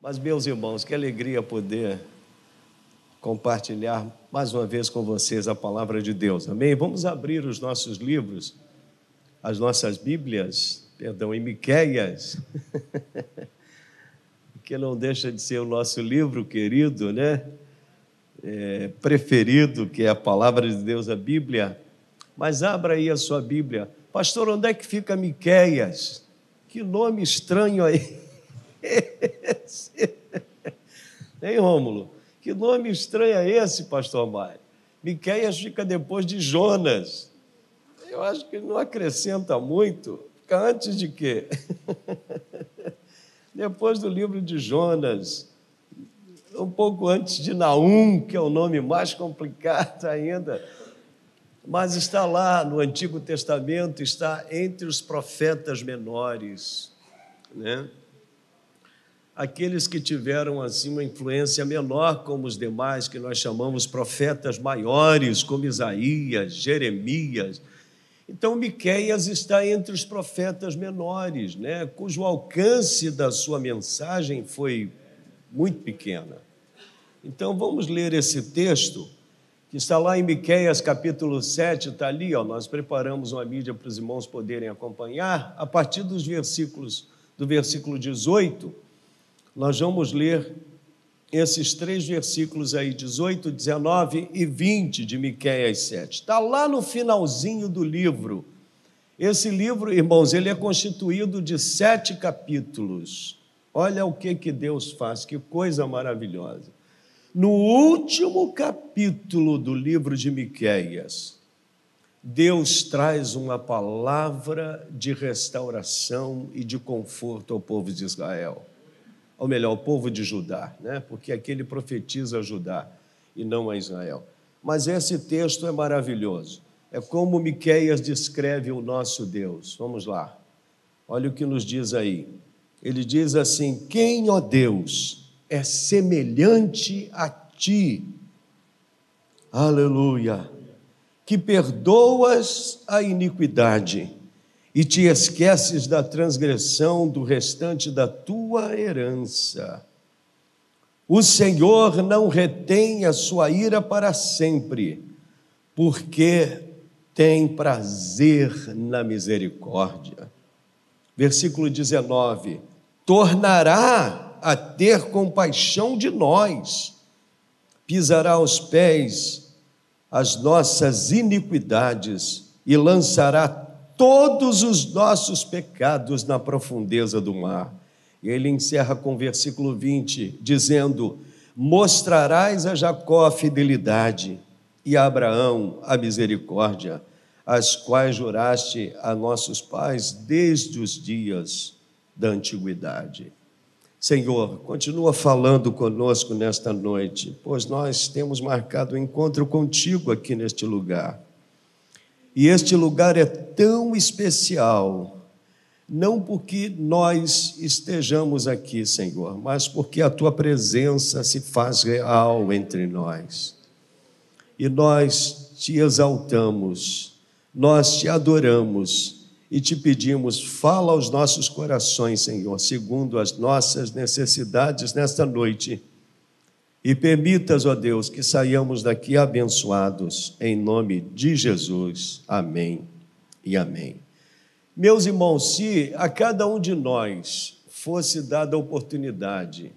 Mas, meus irmãos, que alegria poder compartilhar mais uma vez com vocês a palavra de Deus. Amém? Vamos abrir os nossos livros, as nossas Bíblias, perdão, em Miqueias, que não deixa de ser o nosso livro querido, né? É, preferido, que é a palavra de Deus, a Bíblia. Mas abra aí a sua Bíblia. Pastor, onde é que fica Miqueias? Que nome estranho aí. Esse? Hein, Rômulo? Que nome estranho é esse, pastor Mário? Miqueias fica depois de Jonas. Eu acho que não acrescenta muito. Fica antes de quê? depois do livro de Jonas. Um pouco antes de Naum, que é o nome mais complicado ainda. Mas está lá no Antigo Testamento, está entre os profetas menores. Né? Aqueles que tiveram assim uma influência menor como os demais, que nós chamamos profetas maiores, como Isaías, Jeremias. Então Miqueias está entre os profetas menores, né, cujo alcance da sua mensagem foi muito pequena. Então vamos ler esse texto que está lá em Miqueias capítulo 7, está ali, ó, nós preparamos uma mídia para os irmãos poderem acompanhar, a partir dos versículos, do versículo 18, nós vamos ler esses três versículos aí, 18, 19 e 20 de Miquéias 7. Está lá no finalzinho do livro. Esse livro, irmãos, ele é constituído de sete capítulos. Olha o que, que Deus faz, que coisa maravilhosa. No último capítulo do livro de Miquéias, Deus traz uma palavra de restauração e de conforto ao povo de Israel ou melhor, o povo de Judá, né? porque aqui ele profetiza Judá e não a Israel. Mas esse texto é maravilhoso. É como Miqueias descreve o nosso Deus. Vamos lá. Olha o que nos diz aí. Ele diz assim: Quem, ó Deus, é semelhante a ti? Aleluia. Que perdoas a iniquidade e te esqueces da transgressão do restante da tua herança. O Senhor não retém a sua ira para sempre, porque tem prazer na misericórdia. Versículo 19: tornará a ter compaixão de nós, pisará aos pés as nossas iniquidades e lançará todos os nossos pecados na profundeza do mar. E ele encerra com o versículo 20, dizendo: Mostrarás a Jacó a fidelidade e a Abraão a misericórdia, as quais juraste a nossos pais desde os dias da antiguidade. Senhor, continua falando conosco nesta noite, pois nós temos marcado o um encontro contigo aqui neste lugar. E este lugar é tão especial, não porque nós estejamos aqui, Senhor, mas porque a tua presença se faz real entre nós. E nós te exaltamos, nós te adoramos e te pedimos, fala aos nossos corações, Senhor, segundo as nossas necessidades nesta noite e permitas, ó Deus, que saiamos daqui abençoados, em nome de Jesus. Amém e amém. Meus irmãos, se a cada um de nós fosse dada a oportunidade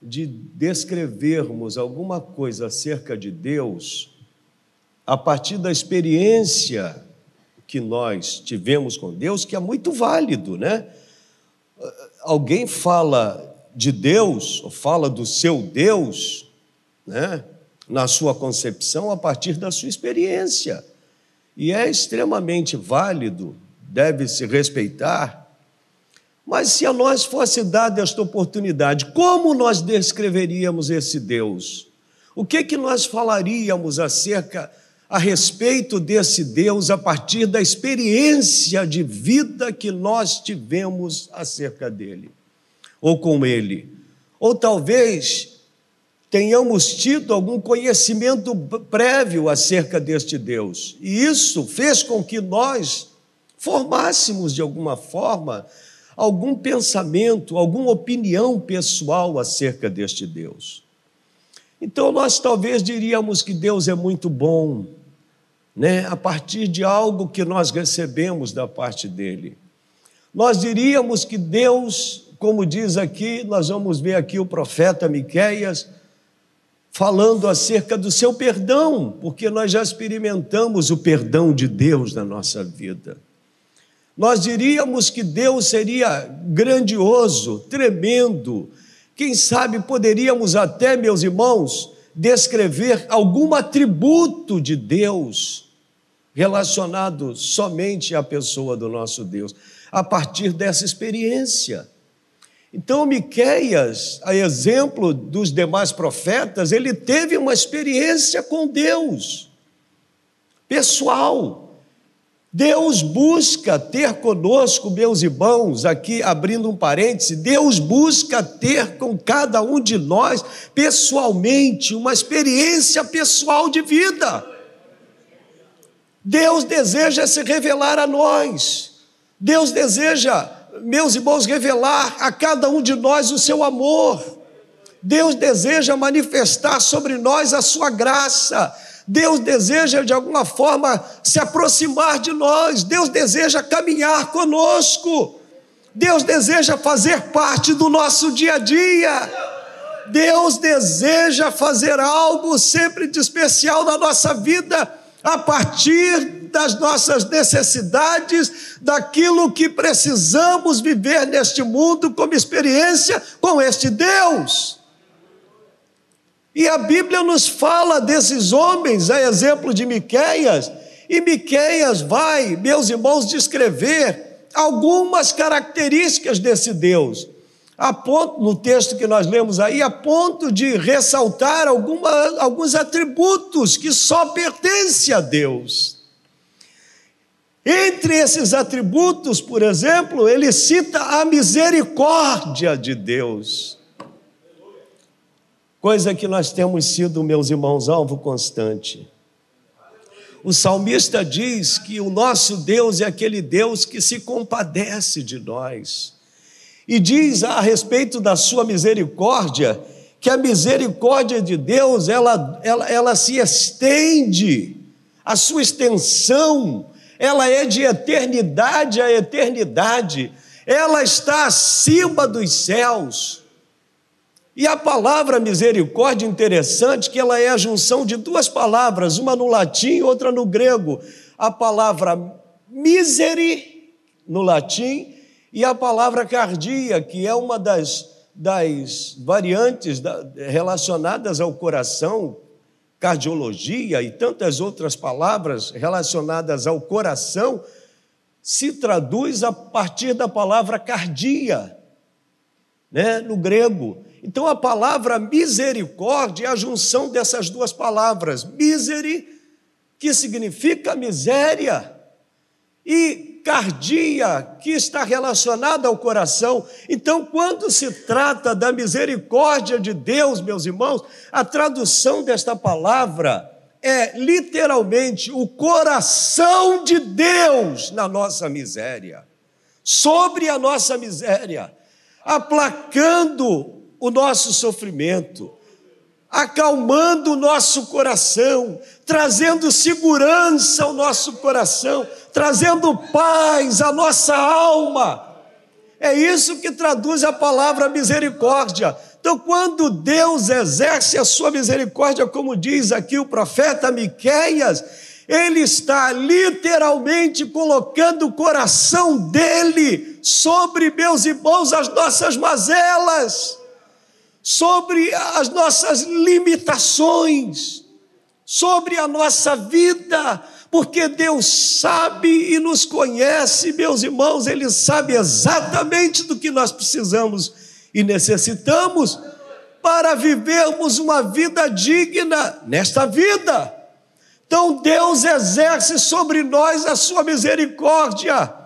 de descrevermos alguma coisa acerca de Deus, a partir da experiência que nós tivemos com Deus, que é muito válido, né? Alguém fala de Deus, ou fala do seu Deus, né, na sua concepção, a partir da sua experiência. E é extremamente válido, deve se respeitar. Mas se a nós fosse dada esta oportunidade, como nós descreveríamos esse Deus? O que que nós falaríamos acerca a respeito desse Deus a partir da experiência de vida que nós tivemos acerca dele? Ou com ele. Ou talvez tenhamos tido algum conhecimento prévio acerca deste Deus. E isso fez com que nós formássemos de alguma forma algum pensamento, alguma opinião pessoal acerca deste Deus. Então nós talvez diríamos que Deus é muito bom, né? A partir de algo que nós recebemos da parte dele. Nós diríamos que Deus, como diz aqui, nós vamos ver aqui o profeta Miqueias falando acerca do seu perdão, porque nós já experimentamos o perdão de Deus na nossa vida. Nós diríamos que Deus seria grandioso, tremendo. Quem sabe poderíamos até, meus irmãos, descrever algum atributo de Deus relacionado somente à pessoa do nosso Deus, a partir dessa experiência. Então, Miqueias, a exemplo dos demais profetas, ele teve uma experiência com Deus, pessoal. Deus busca ter conosco, meus irmãos, aqui abrindo um parêntese, Deus busca ter com cada um de nós, pessoalmente, uma experiência pessoal de vida. Deus deseja se revelar a nós, Deus deseja, meus irmãos, revelar a cada um de nós o seu amor. Deus deseja manifestar sobre nós a sua graça. Deus deseja de alguma forma se aproximar de nós, Deus deseja caminhar conosco, Deus deseja fazer parte do nosso dia a dia. Deus deseja fazer algo sempre de especial na nossa vida, a partir das nossas necessidades, daquilo que precisamos viver neste mundo como experiência com este Deus. E a Bíblia nos fala desses homens, a exemplo de Miqueias, e Miqueias vai, meus irmãos, descrever algumas características desse Deus. A ponto, no texto que nós lemos aí, a ponto de ressaltar alguma, alguns atributos que só pertencem a Deus. Entre esses atributos, por exemplo, ele cita a misericórdia de Deus coisa que nós temos sido, meus irmãos, alvo constante. O salmista diz que o nosso Deus é aquele Deus que se compadece de nós. E diz a respeito da sua misericórdia, que a misericórdia de Deus, ela, ela, ela se estende, a sua extensão, ela é de eternidade a eternidade, ela está acima dos céus. E a palavra misericórdia, interessante, que ela é a junção de duas palavras, uma no latim e outra no grego. A palavra miseri, no latim, e a palavra cardia, que é uma das, das variantes da, relacionadas ao coração, cardiologia e tantas outras palavras relacionadas ao coração, se traduz a partir da palavra cardia, né, no grego. Então a palavra misericórdia é a junção dessas duas palavras, miseri, que significa miséria, e cardia, que está relacionada ao coração. Então, quando se trata da misericórdia de Deus, meus irmãos, a tradução desta palavra é literalmente o coração de Deus na nossa miséria, sobre a nossa miséria, aplacando o nosso sofrimento, acalmando o nosso coração, trazendo segurança ao nosso coração, trazendo paz à nossa alma. É isso que traduz a palavra misericórdia. Então, quando Deus exerce a sua misericórdia, como diz aqui o profeta Miqueias, ele está literalmente colocando o coração dele sobre meus irmãos as nossas mazelas sobre as nossas limitações, sobre a nossa vida, porque Deus sabe e nos conhece, meus irmãos, Ele sabe exatamente do que nós precisamos e necessitamos para vivermos uma vida digna nesta vida. Então Deus exerce sobre nós a sua misericórdia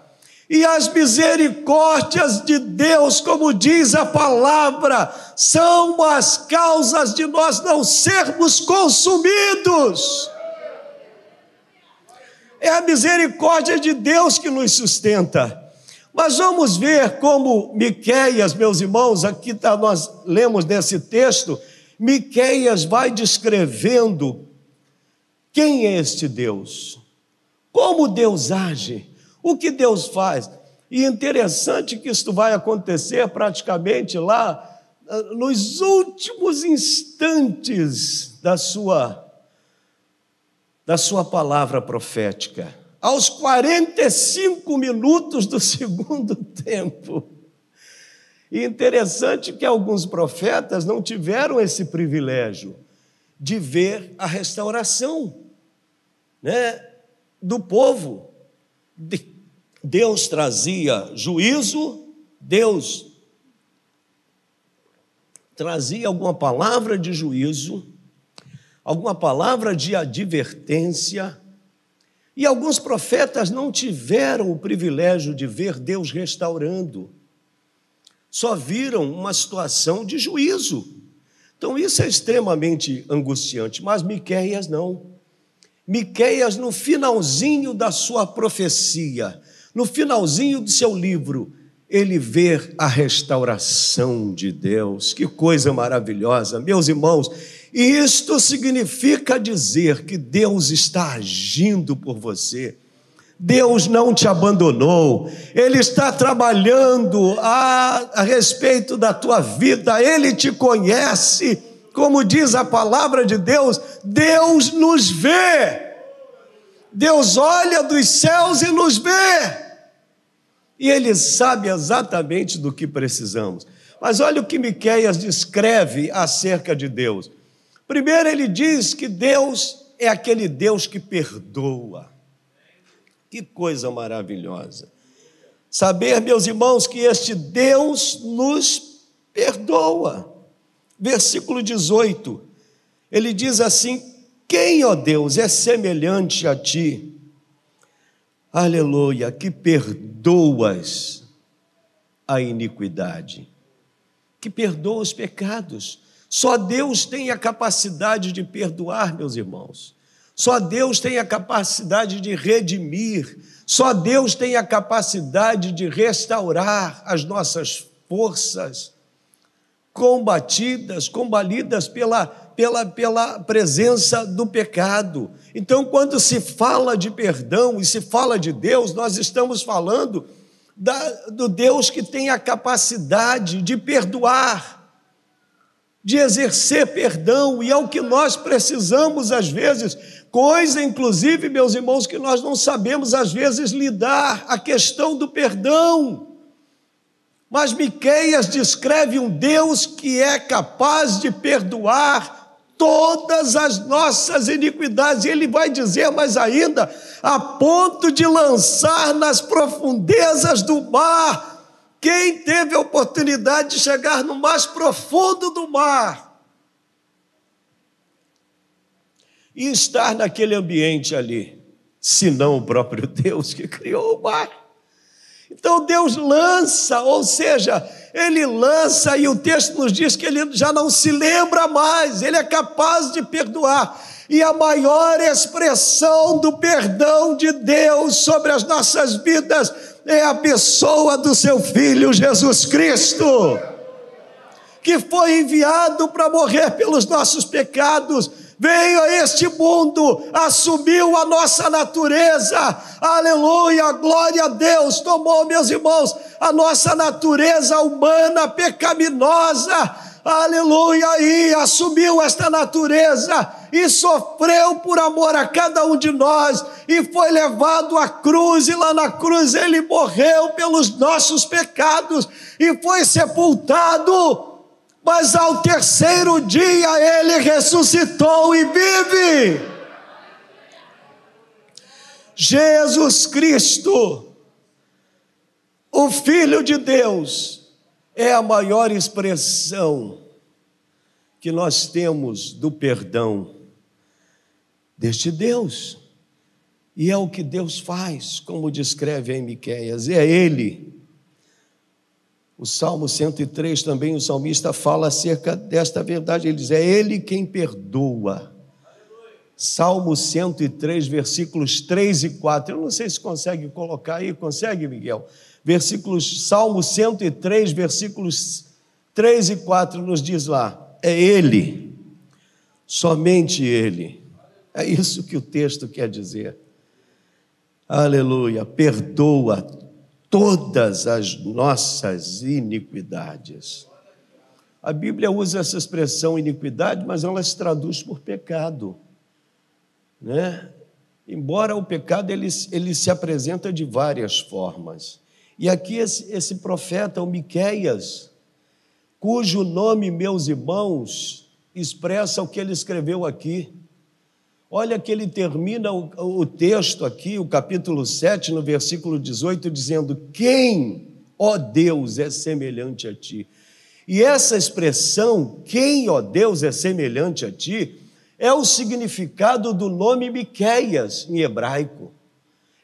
e as misericórdias de Deus, como diz a palavra, são as causas de nós não sermos consumidos. É a misericórdia de Deus que nos sustenta. Mas vamos ver como Miqueias, meus irmãos, aqui tá, nós lemos nesse texto, Miqueias vai descrevendo quem é este Deus, como Deus age, o que Deus faz. E interessante que isto vai acontecer praticamente lá ah, nos últimos instantes da sua da sua palavra profética aos 45 minutos do segundo tempo. E interessante que alguns profetas não tiveram esse privilégio de ver a restauração né, do povo. Deus trazia juízo, Deus trazia alguma palavra de juízo, alguma palavra de advertência, e alguns profetas não tiveram o privilégio de ver Deus restaurando, só viram uma situação de juízo. Então isso é extremamente angustiante, mas Miqueias não. Miqueias no finalzinho da sua profecia, no finalzinho do seu livro, ele vê a restauração de Deus. Que coisa maravilhosa, meus irmãos. E isto significa dizer que Deus está agindo por você. Deus não te abandonou, Ele está trabalhando a, a respeito da tua vida, Ele te conhece, como diz a palavra de Deus, Deus nos vê, Deus olha dos céus e nos vê, e Ele sabe exatamente do que precisamos. Mas olha o que Miqueias descreve acerca de Deus. Primeiro, ele diz que Deus é aquele Deus que perdoa. Que coisa maravilhosa. Saber, meus irmãos, que este Deus nos perdoa. Versículo 18, ele diz assim: Quem, ó Deus, é semelhante a ti? Aleluia, que perdoas a iniquidade, que perdoa os pecados. Só Deus tem a capacidade de perdoar, meus irmãos. Só Deus tem a capacidade de redimir. Só Deus tem a capacidade de restaurar as nossas forças combatidas, combalidas pela, pela, pela presença do pecado. Então, quando se fala de perdão e se fala de Deus, nós estamos falando da, do Deus que tem a capacidade de perdoar de exercer perdão, e é o que nós precisamos às vezes, coisa inclusive, meus irmãos, que nós não sabemos às vezes lidar, a questão do perdão. Mas Miqueias descreve um Deus que é capaz de perdoar todas as nossas iniquidades, e ele vai dizer mais ainda, a ponto de lançar nas profundezas do mar quem teve a oportunidade de chegar no mais profundo do mar e estar naquele ambiente ali, senão o próprio Deus que criou o mar? Então Deus lança, ou seja, Ele lança e o texto nos diz que Ele já não se lembra mais, Ele é capaz de perdoar. E a maior expressão do perdão de Deus sobre as nossas vidas é a pessoa do seu filho Jesus Cristo, que foi enviado para morrer pelos nossos pecados, veio a este mundo, assumiu a nossa natureza, aleluia, glória a Deus, tomou, meus irmãos, a nossa natureza humana pecaminosa, aleluia, e assumiu esta natureza e sofreu por amor a cada um de nós e foi levado à cruz, e lá na cruz ele morreu pelos nossos pecados e foi sepultado. Mas ao terceiro dia ele ressuscitou e vive. Jesus Cristo, o Filho de Deus, é a maior expressão que nós temos do perdão deste Deus. E é o que Deus faz, como descreve em Miqueias, é Ele. O Salmo 103 também, o salmista fala acerca desta verdade, ele diz: é Ele quem perdoa Salmo 103, versículos 3 e 4. Eu não sei se consegue colocar aí, consegue, Miguel? Versículos, Salmo 103, versículos 3 e 4 nos diz lá: é Ele, somente Ele. É isso que o texto quer dizer. Aleluia, perdoa todas as nossas iniquidades. A Bíblia usa essa expressão iniquidade, mas ela se traduz por pecado. Né? Embora o pecado ele, ele se apresenta de várias formas. E aqui esse, esse profeta, o Miqueias, cujo nome, meus irmãos, expressa o que ele escreveu aqui. Olha que ele termina o, o texto aqui, o capítulo 7, no versículo 18, dizendo: Quem, ó Deus, é semelhante a ti? E essa expressão, quem, ó Deus, é semelhante a ti, é o significado do nome Miqueias em hebraico.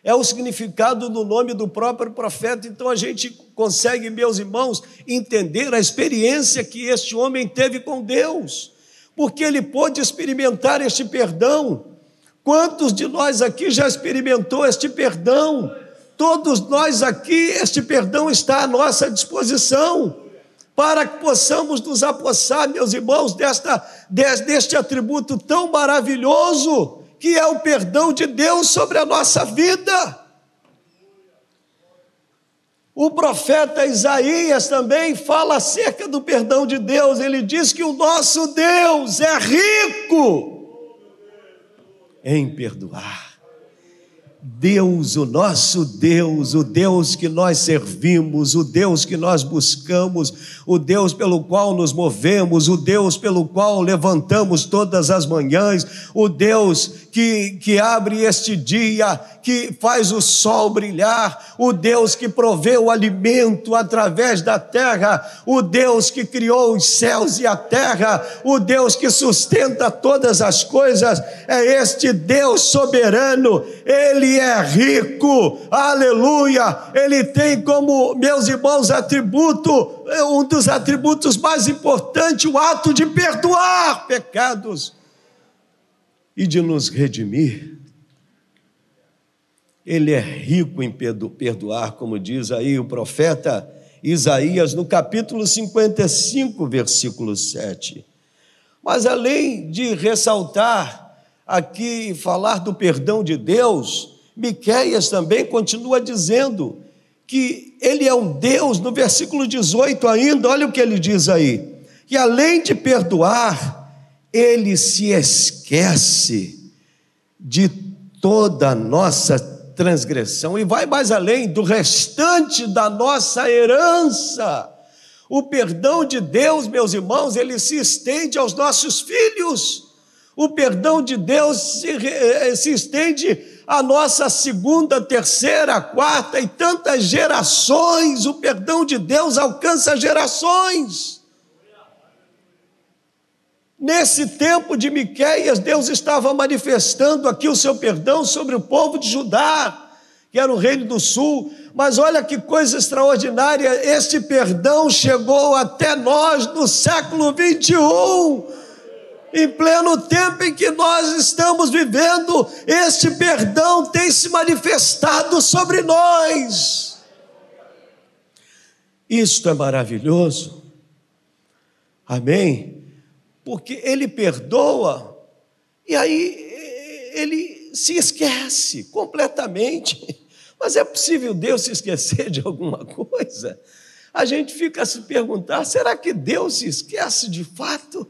É o significado do nome do próprio profeta. Então a gente consegue, meus irmãos, entender a experiência que este homem teve com Deus, porque ele pôde experimentar este perdão. Quantos de nós aqui já experimentou este perdão? Todos nós aqui, este perdão está à nossa disposição para que possamos nos apossar, meus irmãos, desta, deste atributo tão maravilhoso que é o perdão de Deus sobre a nossa vida. O profeta Isaías também fala acerca do perdão de Deus. Ele diz que o nosso Deus é rico em perdoar. Deus, o nosso Deus, o Deus que nós servimos, o Deus que nós buscamos, o Deus pelo qual nos movemos, o Deus pelo qual levantamos todas as manhãs, o Deus que, que abre este dia, que faz o sol brilhar, o Deus que provê o alimento através da terra, o Deus que criou os céus e a terra, o Deus que sustenta todas as coisas, é este Deus soberano, ele é rico, aleluia, ele tem como, meus irmãos, atributo, um dos atributos mais importantes, o ato de perdoar pecados e de nos redimir. Ele é rico em perdoar, como diz aí o profeta Isaías no capítulo 55, versículo 7. Mas além de ressaltar aqui falar do perdão de Deus, Miqueias também continua dizendo que ele é um Deus, no versículo 18 ainda, olha o que ele diz aí, que além de perdoar, ele se esquece de toda a nossa transgressão e vai mais além do restante da nossa herança. O perdão de Deus, meus irmãos, ele se estende aos nossos filhos. O perdão de Deus se, eh, se estende à nossa segunda, terceira, quarta e tantas gerações. O perdão de Deus alcança gerações. Nesse tempo de Miqueias, Deus estava manifestando aqui o seu perdão sobre o povo de Judá, que era o reino do sul. Mas olha que coisa extraordinária, este perdão chegou até nós no século 21. Em pleno tempo em que nós estamos vivendo, este perdão tem se manifestado sobre nós. Isto é maravilhoso. Amém? porque ele perdoa e aí ele se esquece completamente. Mas é possível Deus se esquecer de alguma coisa? A gente fica a se perguntar: será que Deus se esquece de fato?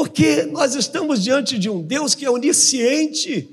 Porque nós estamos diante de um Deus que é onisciente,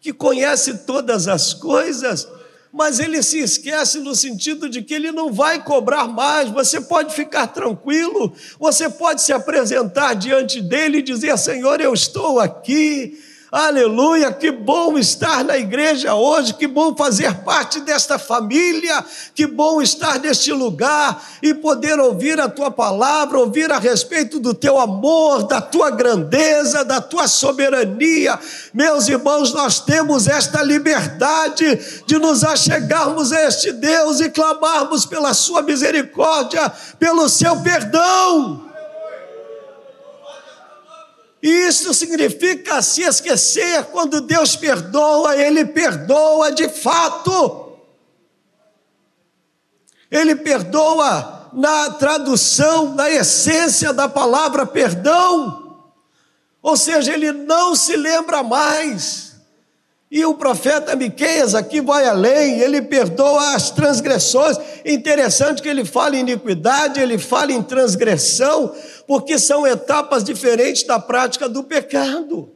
que conhece todas as coisas mas ele se esquece no sentido de que ele não vai cobrar mais. Você pode ficar tranquilo, você pode se apresentar diante dele e dizer: Senhor, eu estou aqui, Aleluia, que bom estar na igreja hoje, que bom fazer parte desta família, que bom estar neste lugar e poder ouvir a tua palavra, ouvir a respeito do teu amor, da tua grandeza, da tua soberania. Meus irmãos, nós temos esta liberdade de nos achegarmos a este Deus e clamarmos pela sua misericórdia, pelo seu perdão. Isso significa se esquecer quando Deus perdoa, Ele perdoa de fato. Ele perdoa na tradução, na essência da palavra perdão. Ou seja, ele não se lembra mais. E o profeta Miqueias aqui vai além, ele perdoa as transgressões. Interessante que ele fala em iniquidade, ele fala em transgressão, porque são etapas diferentes da prática do pecado.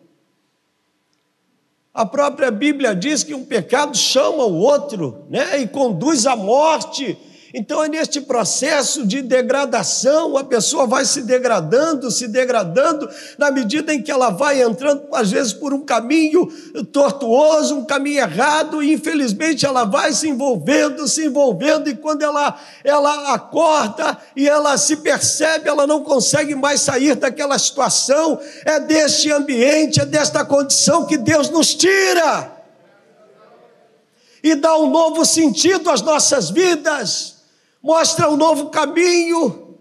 A própria Bíblia diz que um pecado chama o outro, né, e conduz à morte. Então, é neste processo de degradação, a pessoa vai se degradando, se degradando, na medida em que ela vai entrando, às vezes, por um caminho tortuoso, um caminho errado, e infelizmente ela vai se envolvendo, se envolvendo, e quando ela, ela acorda e ela se percebe, ela não consegue mais sair daquela situação, é deste ambiente, é desta condição que Deus nos tira. E dá um novo sentido às nossas vidas mostra um novo caminho.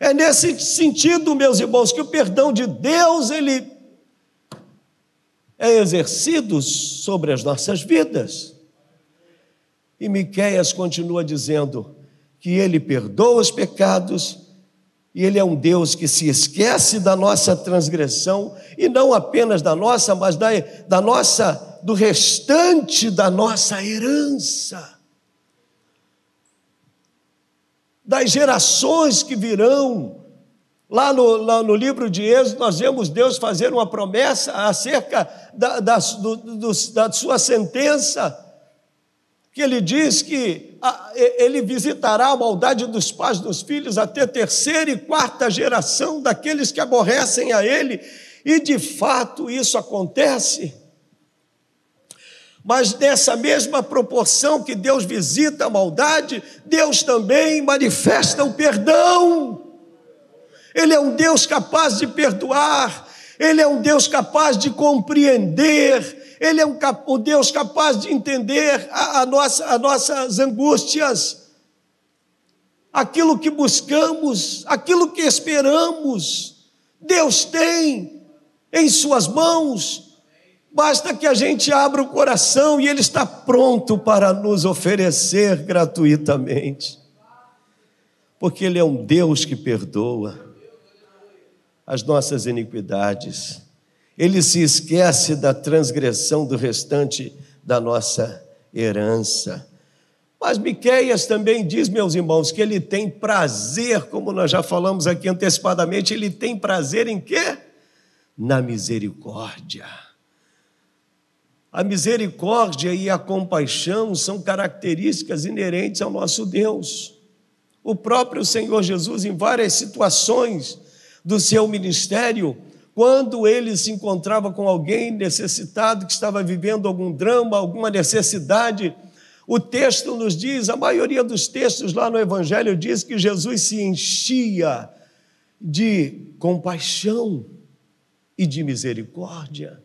É nesse sentido, meus irmãos, que o perdão de Deus ele é exercido sobre as nossas vidas. E Miqueias continua dizendo que ele perdoa os pecados e ele é um Deus que se esquece da nossa transgressão e não apenas da nossa, mas da, da nossa do restante da nossa herança das gerações que virão. Lá no, lá no, livro de Êxodo, nós vemos Deus fazer uma promessa acerca da, da, do, do, da sua sentença, que ele diz que a, ele visitará a maldade dos pais dos filhos até terceira e quarta geração daqueles que aborrecem a ele, e de fato isso acontece. Mas nessa mesma proporção que Deus visita a maldade, Deus também manifesta o perdão. Ele é um Deus capaz de perdoar, Ele é um Deus capaz de compreender, Ele é um, um Deus capaz de entender a, a nossa, as nossas angústias, aquilo que buscamos, aquilo que esperamos. Deus tem em Suas mãos Basta que a gente abra o coração e Ele está pronto para nos oferecer gratuitamente. Porque Ele é um Deus que perdoa as nossas iniquidades. Ele se esquece da transgressão do restante da nossa herança. Mas Miqueias também diz, meus irmãos, que ele tem prazer, como nós já falamos aqui antecipadamente, ele tem prazer em quê? Na misericórdia. A misericórdia e a compaixão são características inerentes ao nosso Deus. O próprio Senhor Jesus, em várias situações do seu ministério, quando ele se encontrava com alguém necessitado que estava vivendo algum drama, alguma necessidade, o texto nos diz, a maioria dos textos lá no Evangelho diz que Jesus se enchia de compaixão e de misericórdia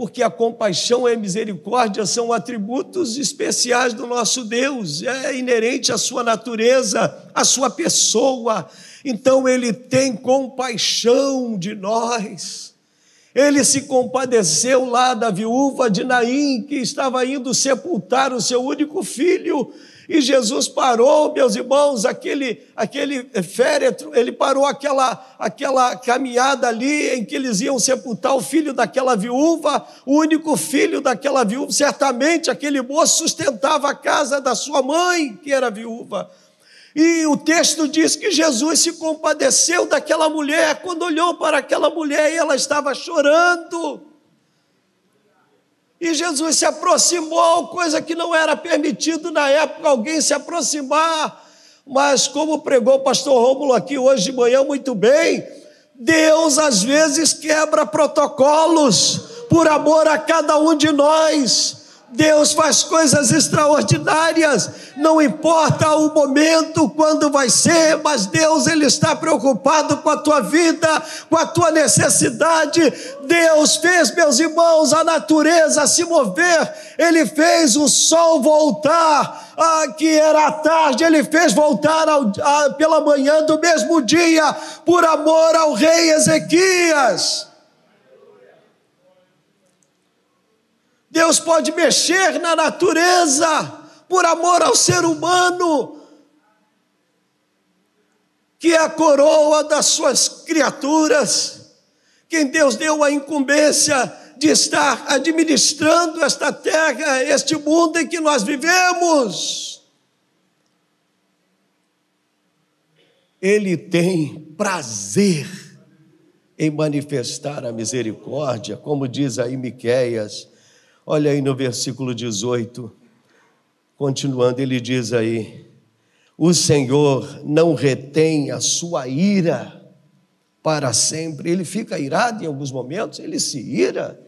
porque a compaixão e a misericórdia são atributos especiais do nosso Deus, é inerente à sua natureza, à sua pessoa. Então ele tem compaixão de nós. Ele se compadeceu lá da viúva de Naim, que estava indo sepultar o seu único filho, e Jesus parou, meus irmãos, aquele, aquele féretro, ele parou aquela, aquela caminhada ali em que eles iam sepultar o filho daquela viúva, o único filho daquela viúva. Certamente aquele moço sustentava a casa da sua mãe, que era viúva. E o texto diz que Jesus se compadeceu daquela mulher, quando olhou para aquela mulher e ela estava chorando. E Jesus se aproximou, coisa que não era permitido na época alguém se aproximar. Mas, como pregou o pastor Rômulo aqui hoje de manhã muito bem, Deus às vezes quebra protocolos por amor a cada um de nós. Deus faz coisas extraordinárias, não importa o momento, quando vai ser, mas Deus ele está preocupado com a tua vida, com a tua necessidade. Deus fez, meus irmãos, a natureza se mover, ele fez o sol voltar ah, que era tarde, ele fez voltar ao, a, pela manhã do mesmo dia, por amor ao rei Ezequias. Deus pode mexer na natureza por amor ao ser humano, que é a coroa das suas criaturas, quem Deus deu a incumbência de estar administrando esta terra, este mundo em que nós vivemos. Ele tem prazer em manifestar a misericórdia, como diz aí Miqueias, Olha aí no versículo 18, continuando, ele diz aí: O Senhor não retém a sua ira para sempre. Ele fica irado em alguns momentos, ele se ira,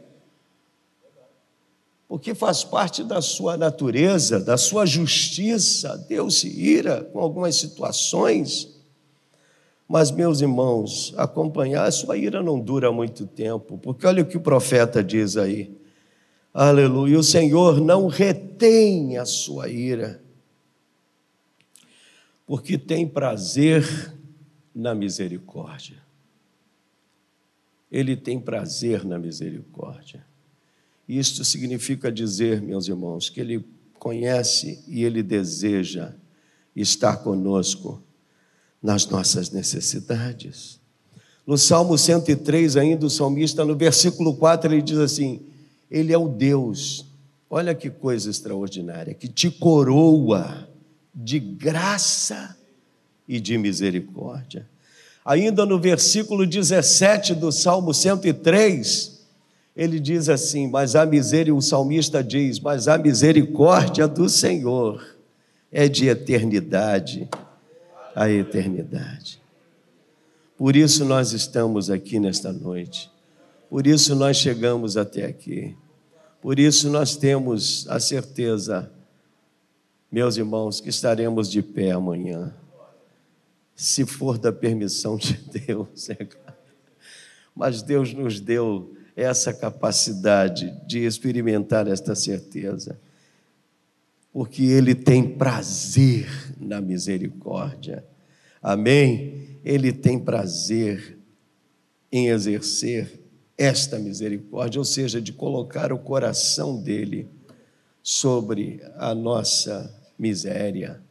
porque faz parte da sua natureza, da sua justiça. Deus se ira com algumas situações. Mas, meus irmãos, acompanhar, a sua ira não dura muito tempo, porque olha o que o profeta diz aí. Aleluia. O Senhor não retém a sua ira, porque tem prazer na misericórdia. Ele tem prazer na misericórdia. Isto significa dizer, meus irmãos, que Ele conhece e Ele deseja estar conosco nas nossas necessidades. No Salmo 103, ainda o salmista, no versículo 4, ele diz assim: ele é o Deus, olha que coisa extraordinária, que te coroa de graça e de misericórdia. Ainda no versículo 17 do Salmo 103, ele diz assim: Mas a misericórdia, o salmista diz, mas a misericórdia do Senhor é de eternidade a eternidade. Por isso nós estamos aqui nesta noite, por isso nós chegamos até aqui. Por isso nós temos a certeza, meus irmãos, que estaremos de pé amanhã, se for da permissão de Deus, é claro. Mas Deus nos deu essa capacidade de experimentar esta certeza, porque Ele tem prazer na misericórdia. Amém? Ele tem prazer em exercer esta misericórdia, ou seja, de colocar o coração dele sobre a nossa miséria.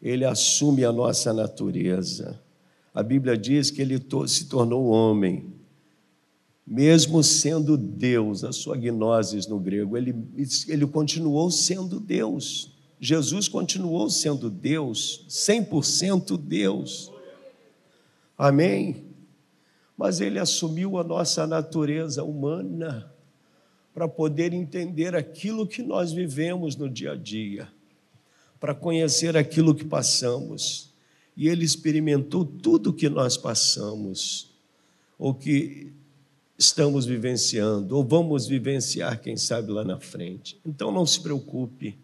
Ele assume a nossa natureza. A Bíblia diz que ele se tornou homem, mesmo sendo Deus, a sua gnoses no grego, ele, ele continuou sendo Deus. Jesus continuou sendo Deus, 100% Deus. Amém? Mas ele assumiu a nossa natureza humana para poder entender aquilo que nós vivemos no dia a dia, para conhecer aquilo que passamos. E ele experimentou tudo que nós passamos, ou que estamos vivenciando, ou vamos vivenciar, quem sabe lá na frente. Então não se preocupe.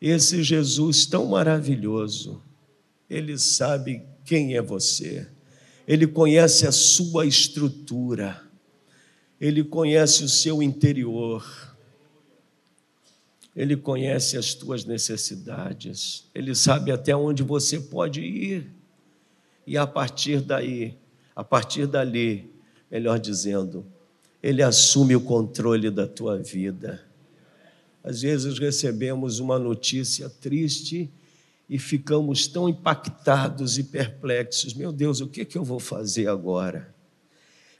Esse Jesus tão maravilhoso, ele sabe quem é você ele conhece a sua estrutura, ele conhece o seu interior, ele conhece as tuas necessidades, ele sabe até onde você pode ir, e a partir daí, a partir dali, melhor dizendo, ele assume o controle da tua vida. Às vezes recebemos uma notícia triste e ficamos tão impactados e perplexos. Meu Deus, o que, que eu vou fazer agora?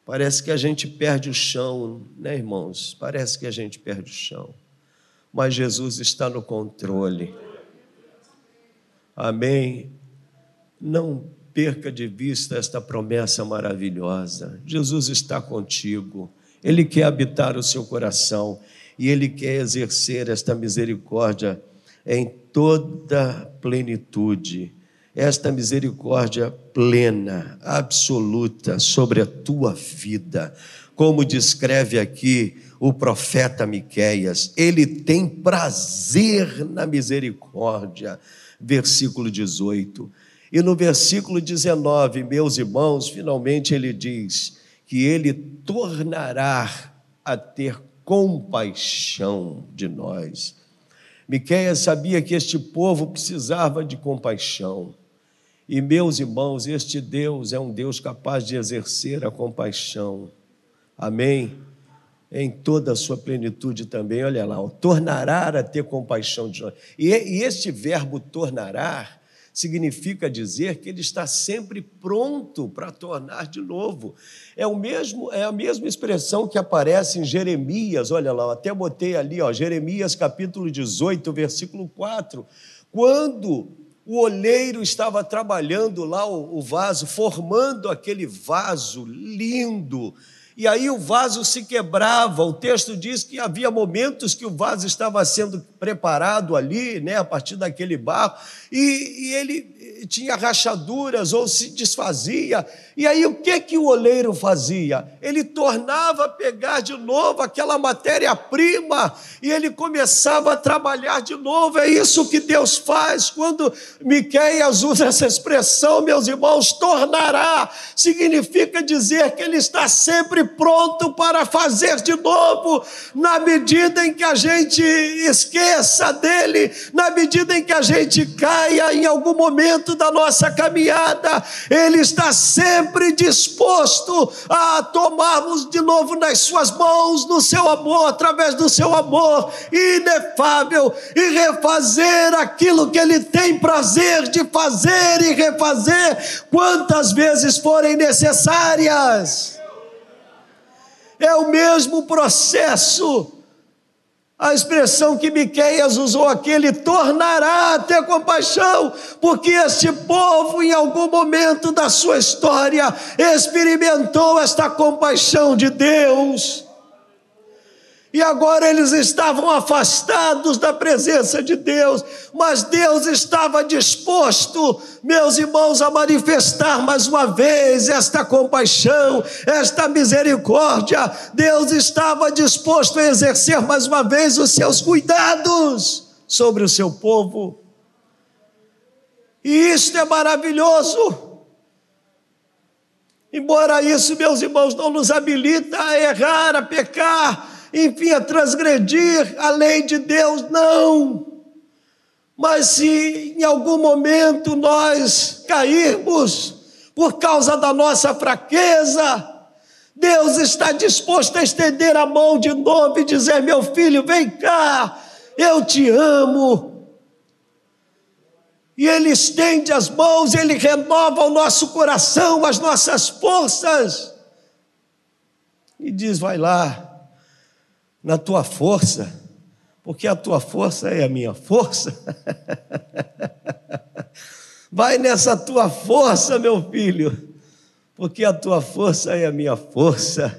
Parece que a gente perde o chão, né, irmãos? Parece que a gente perde o chão. Mas Jesus está no controle. Amém? Não perca de vista esta promessa maravilhosa. Jesus está contigo. Ele quer habitar o seu coração e ele quer exercer esta misericórdia em toda plenitude, esta misericórdia plena, absoluta sobre a tua vida. Como descreve aqui o profeta Miqueias, ele tem prazer na misericórdia. Versículo 18. E no versículo 19, meus irmãos, finalmente ele diz que ele tornará a ter compaixão de nós Miqueias sabia que este povo precisava de compaixão. E meus irmãos, este Deus é um Deus capaz de exercer a compaixão. Amém? Em toda a sua plenitude também, olha lá, tornará a ter compaixão de nós. E, e este verbo tornará significa dizer que ele está sempre pronto para tornar de novo. É, o mesmo, é a mesma expressão que aparece em Jeremias, olha lá, até botei ali, ó, Jeremias capítulo 18, versículo 4. Quando o olheiro estava trabalhando lá o, o vaso, formando aquele vaso lindo, e aí o vaso se quebrava. O texto diz que havia momentos que o vaso estava sendo preparado ali, né, a partir daquele barro, e, e ele tinha rachaduras ou se desfazia. E aí o que que o oleiro fazia? Ele tornava a pegar de novo aquela matéria-prima e ele começava a trabalhar de novo. É isso que Deus faz quando Miqueias usa essa expressão, meus irmãos, tornará. Significa dizer que ele está sempre pronto para fazer de novo, na medida em que a gente esqueça dele, na medida em que a gente caia em algum momento da nossa caminhada, ele está sempre disposto a tomarmos de novo nas suas mãos, no seu amor, através do seu amor inefável e refazer aquilo que ele tem prazer de fazer e refazer quantas vezes forem necessárias. É o mesmo processo. A expressão que Miqueias usou aqui, ele tornará a ter compaixão, porque este povo, em algum momento da sua história, experimentou esta compaixão de Deus e agora eles estavam afastados da presença de Deus, mas Deus estava disposto, meus irmãos, a manifestar mais uma vez esta compaixão, esta misericórdia. Deus estava disposto a exercer mais uma vez os seus cuidados sobre o seu povo. E isto é maravilhoso. Embora isso, meus irmãos, não nos habilita a errar, a pecar, enfim, a transgredir a lei de Deus, não. Mas se em algum momento nós cairmos por causa da nossa fraqueza, Deus está disposto a estender a mão de novo e dizer: Meu filho, vem cá, eu te amo. E Ele estende as mãos, Ele renova o nosso coração, as nossas forças, e diz: Vai lá, na tua força, porque a tua força é a minha força. Vai nessa tua força, meu filho, porque a tua força é a minha força.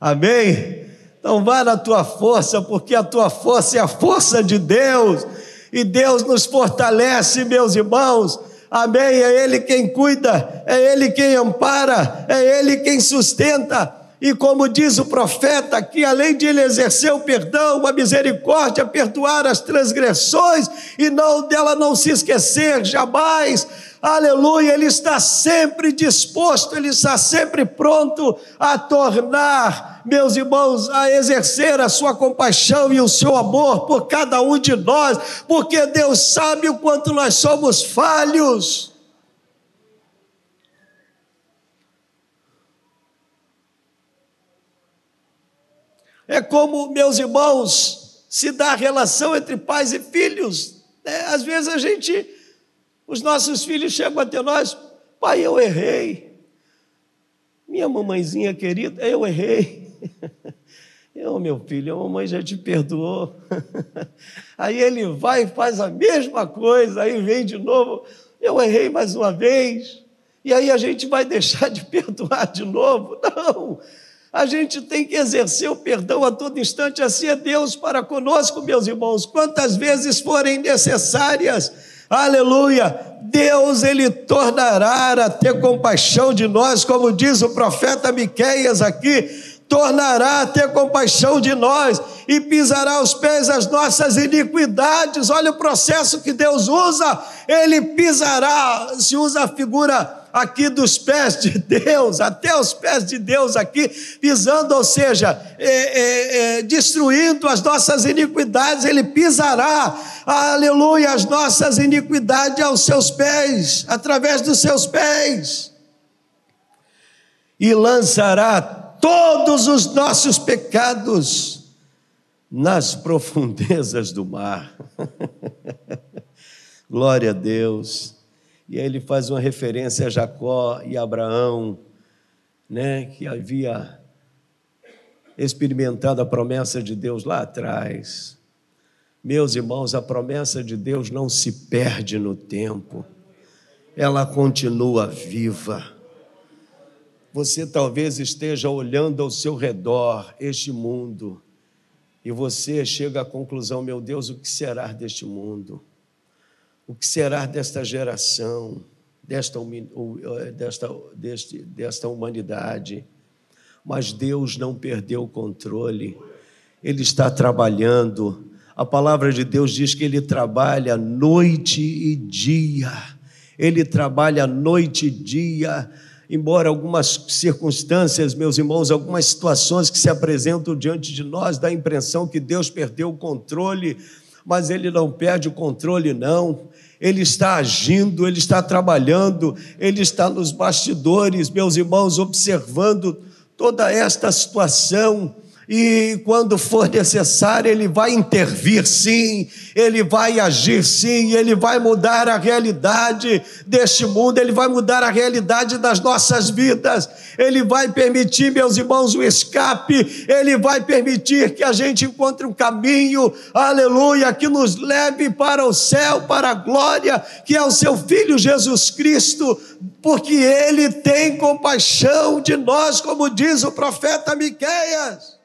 Amém? Então vá na tua força, porque a tua força é a força de Deus. E Deus nos fortalece, meus irmãos. Amém? É Ele quem cuida, é Ele quem ampara, é Ele quem sustenta. E como diz o profeta, que além de ele exercer o perdão, a misericórdia, perdoar as transgressões e não dela não se esquecer jamais, aleluia, ele está sempre disposto, ele está sempre pronto a tornar, meus irmãos, a exercer a sua compaixão e o seu amor por cada um de nós, porque Deus sabe o quanto nós somos falhos. É como, meus irmãos, se dá a relação entre pais e filhos. É, às vezes a gente, os nossos filhos chegam até nós, pai, eu errei. Minha mamãezinha querida, eu errei. Eu, meu filho, a mamãe já te perdoou. Aí ele vai e faz a mesma coisa, aí vem de novo, eu errei mais uma vez. E aí a gente vai deixar de perdoar de novo? Não. A gente tem que exercer o perdão a todo instante, assim é Deus para conosco, meus irmãos, quantas vezes forem necessárias. Aleluia! Deus ele tornará a ter compaixão de nós, como diz o profeta Miqueias aqui, tornará a ter compaixão de nós e pisará aos pés as nossas iniquidades. Olha o processo que Deus usa, ele pisará, se usa a figura aqui dos pés de Deus, até os pés de Deus aqui, pisando, ou seja, é, é, é, destruindo as nossas iniquidades, Ele pisará, aleluia, as nossas iniquidades aos seus pés, através dos seus pés, e lançará todos os nossos pecados nas profundezas do mar. Glória a Deus. E aí ele faz uma referência a Jacó e Abraão, né, que havia experimentado a promessa de Deus lá atrás. Meus irmãos, a promessa de Deus não se perde no tempo, ela continua viva. Você talvez esteja olhando ao seu redor este mundo e você chega à conclusão: meu Deus, o que será deste mundo? O que será desta geração, desta, eh, desta, deste, desta humanidade? Mas Deus não perdeu o controle, Ele está trabalhando. A palavra de Deus diz que Ele trabalha noite e dia, Ele trabalha noite e dia embora algumas circunstâncias, meus irmãos, algumas situações que se apresentam diante de nós, dá a impressão que Deus perdeu o controle, mas Ele não perde o controle, não. Ele está agindo, Ele está trabalhando, Ele está nos bastidores, meus irmãos, observando toda esta situação e quando for necessário, Ele vai intervir sim, Ele vai agir sim, Ele vai mudar a realidade deste mundo, Ele vai mudar a realidade das nossas vidas, Ele vai permitir, meus irmãos, o escape, Ele vai permitir que a gente encontre um caminho, aleluia, que nos leve para o céu, para a glória, que é o Seu Filho Jesus Cristo, porque Ele tem compaixão de nós, como diz o profeta Miqueias.